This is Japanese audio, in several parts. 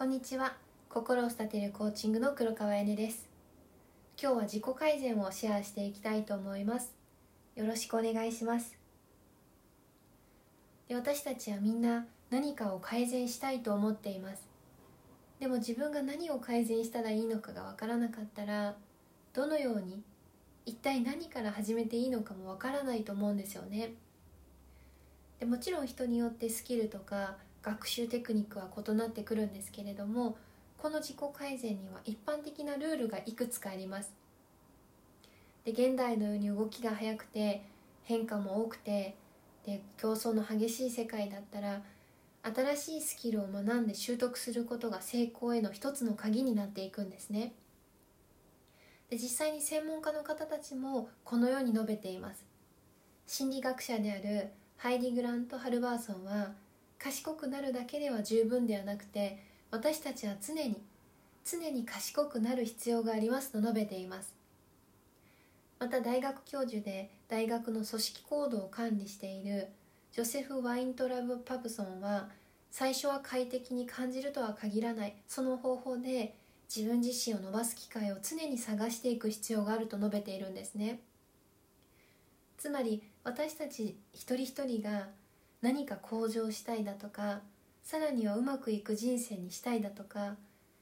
こんにちは。心を育てるコーチングの黒川えねです。今日は自己改善をシェアしていきたいと思います。よろしくお願いします。で私たちはみんな何かを改善したいと思っています。でも自分が何を改善したらいいのかがわからなかったらどのように一体何から始めていいのかもわからないと思うんですよね。でもちろん人によってスキルとか学習テクニックは異なってくるんですけれどもこの自己改善には一般的なルールがいくつかあります。で現代のように動きが速くて変化も多くてで競争の激しい世界だったら新しいスキルを学んで習得することが成功への一つの鍵になっていくんですね。で実際に専門家の方たちもこのように述べています。心理学者であるハイリー・グラント・ハルバーソンは賢くなるだけでは十分ではなくて私たちは常に常に賢くなる必要がありますと述べています。また大学教授で大学の組織行動を管理しているジョセフ・ワイントラブ・パプソンは最初は快適に感じるとは限らないその方法で自分自身を伸ばす機会を常に探していく必要があると述べているんですね。つまり私たち一人一人が何か向上したいだとかさらにはうまくいく人生にしたいだとか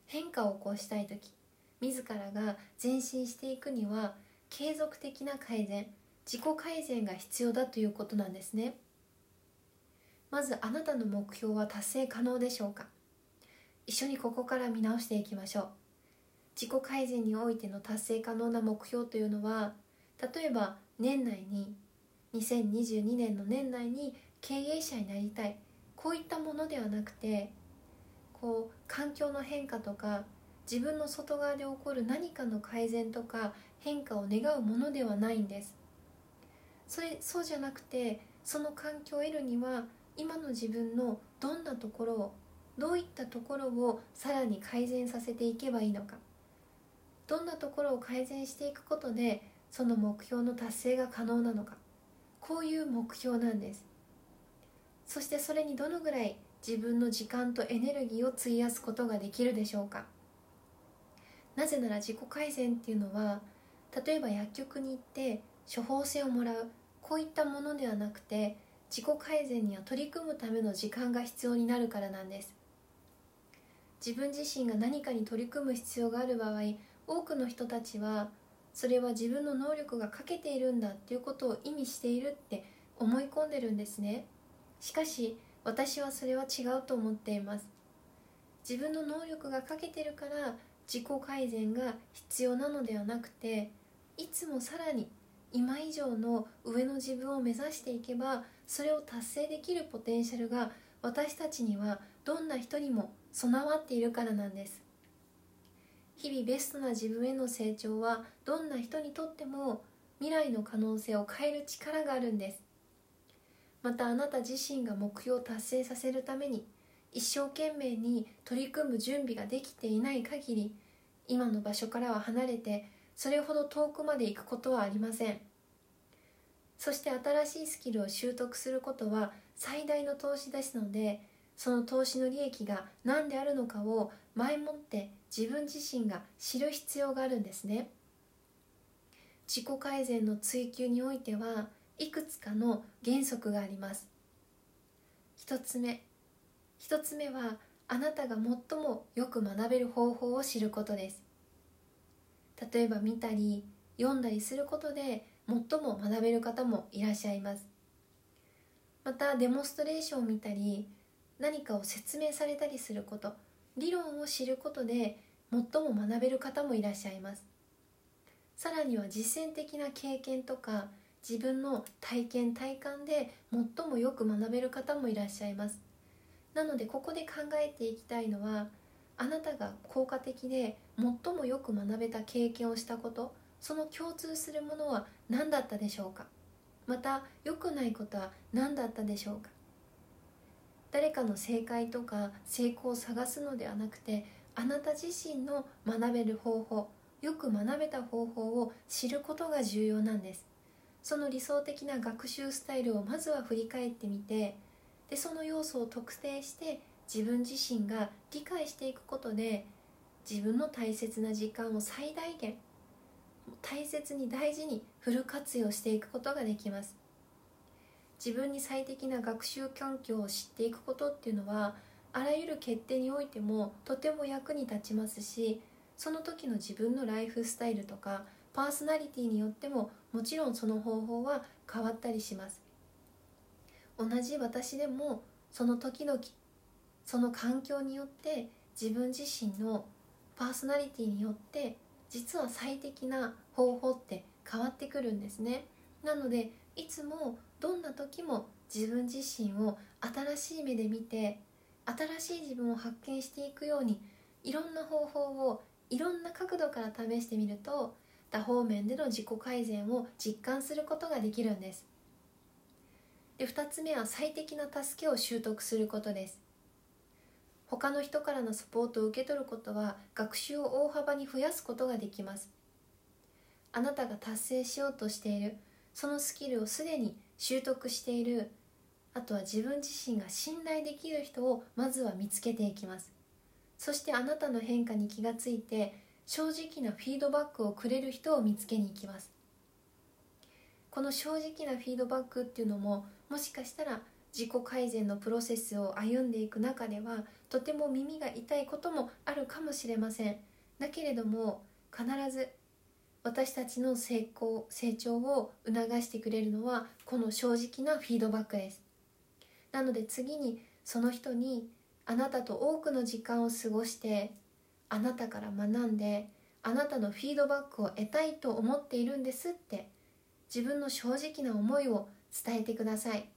変化を起こしたい時自らが前進していくには継続的な改善自己改善が必要だということなんですね。まずあなたの目標は達成可能でしょうか？一緒にここから見直していきましょう。自己改善においての達成可能な目標というのは例えば年内に2022年の年内に経営者になりたい。こういったものではなくてこう環境の変化とか自分の外側で起こる何かの改善とか変化を願うものではないんです。それそうじゃなくてその環境を得るには今の自分のどんなところをどういったところをさらに改善させていけばいいのか。どんなところを改善していくことでその目標の達成が可能なのか。こういう目標なんです。そしてそれにどのぐらい自分の時間とエネルギーを費やすことができるでしょうか？なぜなら自己改善っていうのは例えば薬局に行って処方箋をもらうこういったものではなくて自己改善には取り組むための時間が必要になるからなんです。自分自身が何かに取り組む必要がある場合多くの人たちはそれは自分の能力が欠けているんだっていうことを意味しているって思い込んでるんですね。しかし私はそれは違うと思っています。自分の能力が欠けてるから自己改善が必要なのではなくていつもさらに今以上の上の自分を目指していけばそれを達成できるポテンシャルが私たちにはどんな人にも備わっているからなんです。日々ベストな自分への成長はどんな人にとっても未来の可能性を変える力があるんです。またあなた自身が目標を達成させるために一生懸命に取り組む準備ができていない限り今の場所からは離れてそれほど遠くまで行くことはありません。そして新しいスキルを習得することは最大の投資ですのでその投資の利益が何であるのかを前もって自分自身が知る必要があるんですね。自己改善の追求においてはいくつかの原則があります。一つ目。一つ目はあなたが最もよく学べる方法を知ることです。例えば見たり読んだりすることで最も学べる方もいらっしゃいます。またデモンストレーションを見たり何かを説明されたりすること理論を知ることで最も学べる方もいらっしゃいます。さらには実践的な経験とか自分の体験体感で最もよく学べる方もいらっしゃいます。なのでここで考えていきたいのはあなたが効果的で最もよく学べた経験をしたことその共通するものは何だったでしょうか？また良くないことは何だったでしょうか？誰かの正解とか成功を探すのではなくてあなた自身の学べる方法よく学べた方法を知ることが重要なんです。その理想的な学習スタイルをまずは振り返ってみてでその要素を特定して自分自身が理解していくことで自分の大切な時間を最大限大切に大事にフル活用していくことができます。自分に最適な学習環境を知っていくことっていうのはあらゆる決定においてもとても役に立ちますしその時の自分のライフスタイルとかパーソナリティによってももちろんその方法は変わったりします。同じ私でもその時々その環境によって自分自身のパーソナリティによって実は最適な方法って変わってくるんですね。なのでいつもどんな時も自分自身を新しい目で見て新しい自分を発見していくようにいろんな方法をいろんな角度から試してみると多方面での自己改善を実感することができるんです。で2つ目は最適な助けを習得することです。他の人からのサポートを受け取ることは学習を大幅に増やすことができます。あなたが達成しようとしているそのスキルをすでに習得しているあとは自分自身が信頼できる人をまずは見つけていきます。そしてあなたの変化に気がついて正直なフィードバックをくれる人を見つけに行きます。この正直なフィードバックっていうのももしかしたら自己改善のプロセスを歩んでいく中ではとても耳が痛いこともあるかもしれません。だけれども必ず私たちの成功成長を促してくれるのはこの正直なフィードバックです。なので次にその人にあなたと多くの時間を過ごしてあなたから学んであなたのフィードバックを得たいと思っているんですって自分の正直な思いを伝えてください。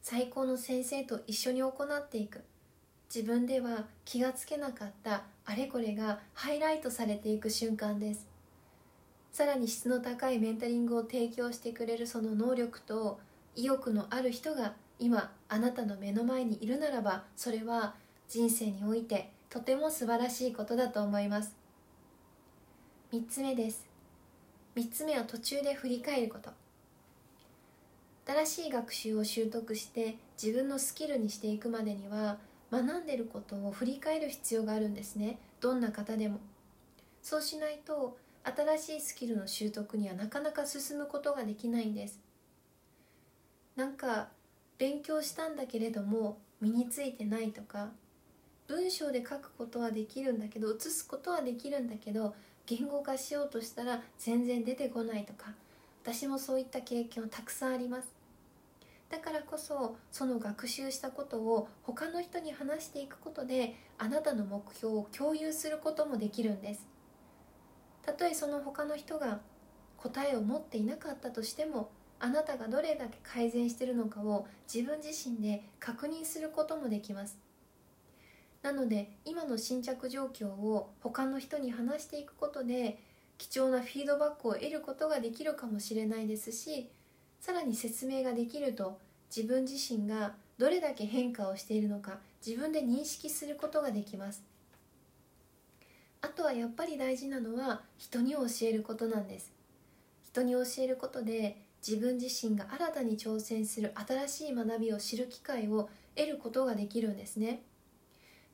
最高の先生と一緒に行っていく。自分では気がつけなかったあれこれがハイライトされていく瞬間です。さらに質の高いメンタリングを提供してくれるその能力と意欲のある人が今あなたの目の前にいるならばそれは人生においてとても素晴らしいことだと思います。3つ目です。3つ目は途中で振り返ること。新しい学習を習得して自分のスキルにしていくまでには学んでることを振り返る必要があるんですね。どんな方でも。そうしないと新しいスキルの習得にはなかなか進むことができないんです。なんか勉強したんだけれども身についてないとか文章で書くことはできるんだけど写すことはできるんだけど言語化しようとしたら全然出てこないとか。私もそういった経験はたくさんあります。だからこそその学習したことを他の人に話していくことであなたの目標を共有することもできるんです。たとえその他の人が答えを持っていなかったとしてもあなたがどれだけ改善してるのかを自分自身で確認することもできます。なので今の新着状況を他の人に話していくことで貴重なフィードバックを得ることができるかもしれないですしさらに説明ができると自分自身がどれだけ変化をしているのか自分で認識することができます。あとはやっぱり大事なのは人に教えることなんです。人に教えることで自分自身が新たに挑戦する新しい学びを知る機会を得ることができるんですね。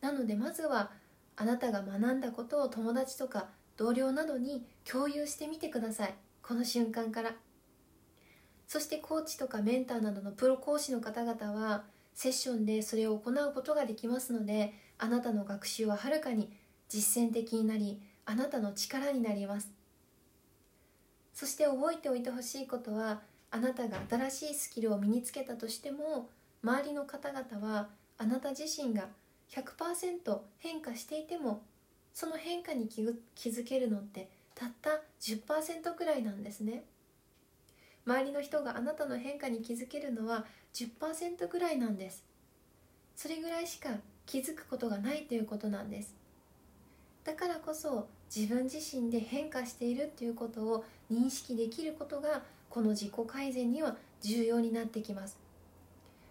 なのでまずはあなたが学んだことを友達とか同僚などに共有してみてください。この瞬間から。そしてコーチとかメンターなどのプロ講師の方々はセッションでそれを行うことができますのであなたの学習ははるかに実践的になりあなたの力になります。そして覚えておいてほしいことはあなたが新しいスキルを身につけたとしても周りの方々はあなた自身が100%変化していてもその変化に気づけるのってたった10%くらいなんですね。周りの人があなたの変化に気づけるのは10%ぐらいなんです。それぐらいしか気づくことがないということなんです。だからこそ自分自身で変化しているということを認識できることがこの自己改善には重要になってきます。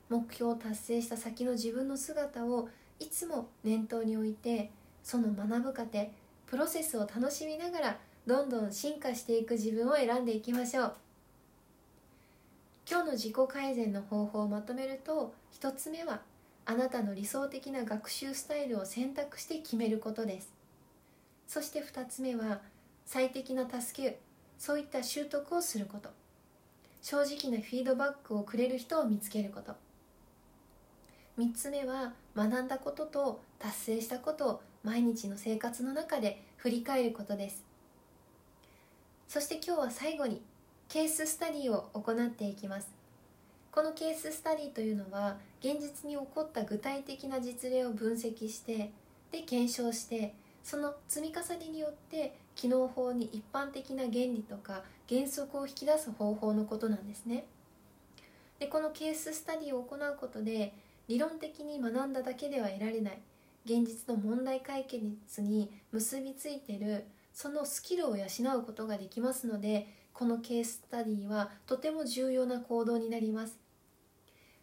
目標を達成した先の自分の姿をいつも念頭に置いてその学ぶ過程プロセスを楽しみながらどんどん進化していく自分を選んでいきましょう。今日の自己改善の方法をまとめると1つ目はあなたの理想的な学習スタイルを選択して決めることです。そして2つ目は最適な助けそういった習得をすること。正直なフィードバックをくれる人を見つけること。3つ目は学んだことと達成したことを毎日の生活の中で振り返ることです。そして今日は最後にケーススタディを行っていきます。このケーススタディというのは現実に起こった具体的な実例を分析してで検証してその積み重ねによって機能法に一般的な原理とか原則を引き出す方法のことなんですね。でこのケーススタディを行うことで理論的に学んだだけでは得られない。現実の問題解決に結びついてるそのスキルを養うことができますのでこのケーススタディはとても重要な行動になります。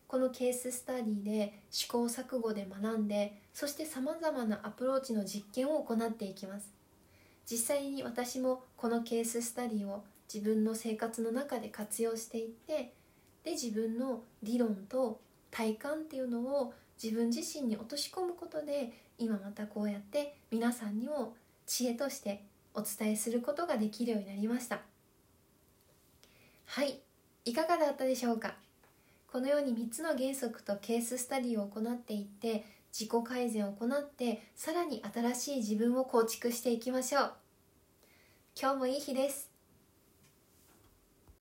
このケーススタディで試行錯誤で学んでそしてさまざまなアプローチの実験を行っていきます。実際に私もこのケーススタディを自分の生活の中で活用していってで自分の理論と体感っていうのを自分自身に落とし込むことで今またこうやって皆さんにも知恵としてお伝えすることができるようになりました。はい。いかがだったでしょうか？このように3つの原則とケーススタディを行っていって自己改善を行ってさらに新しい自分を構築していきましょう。今日もいい日です。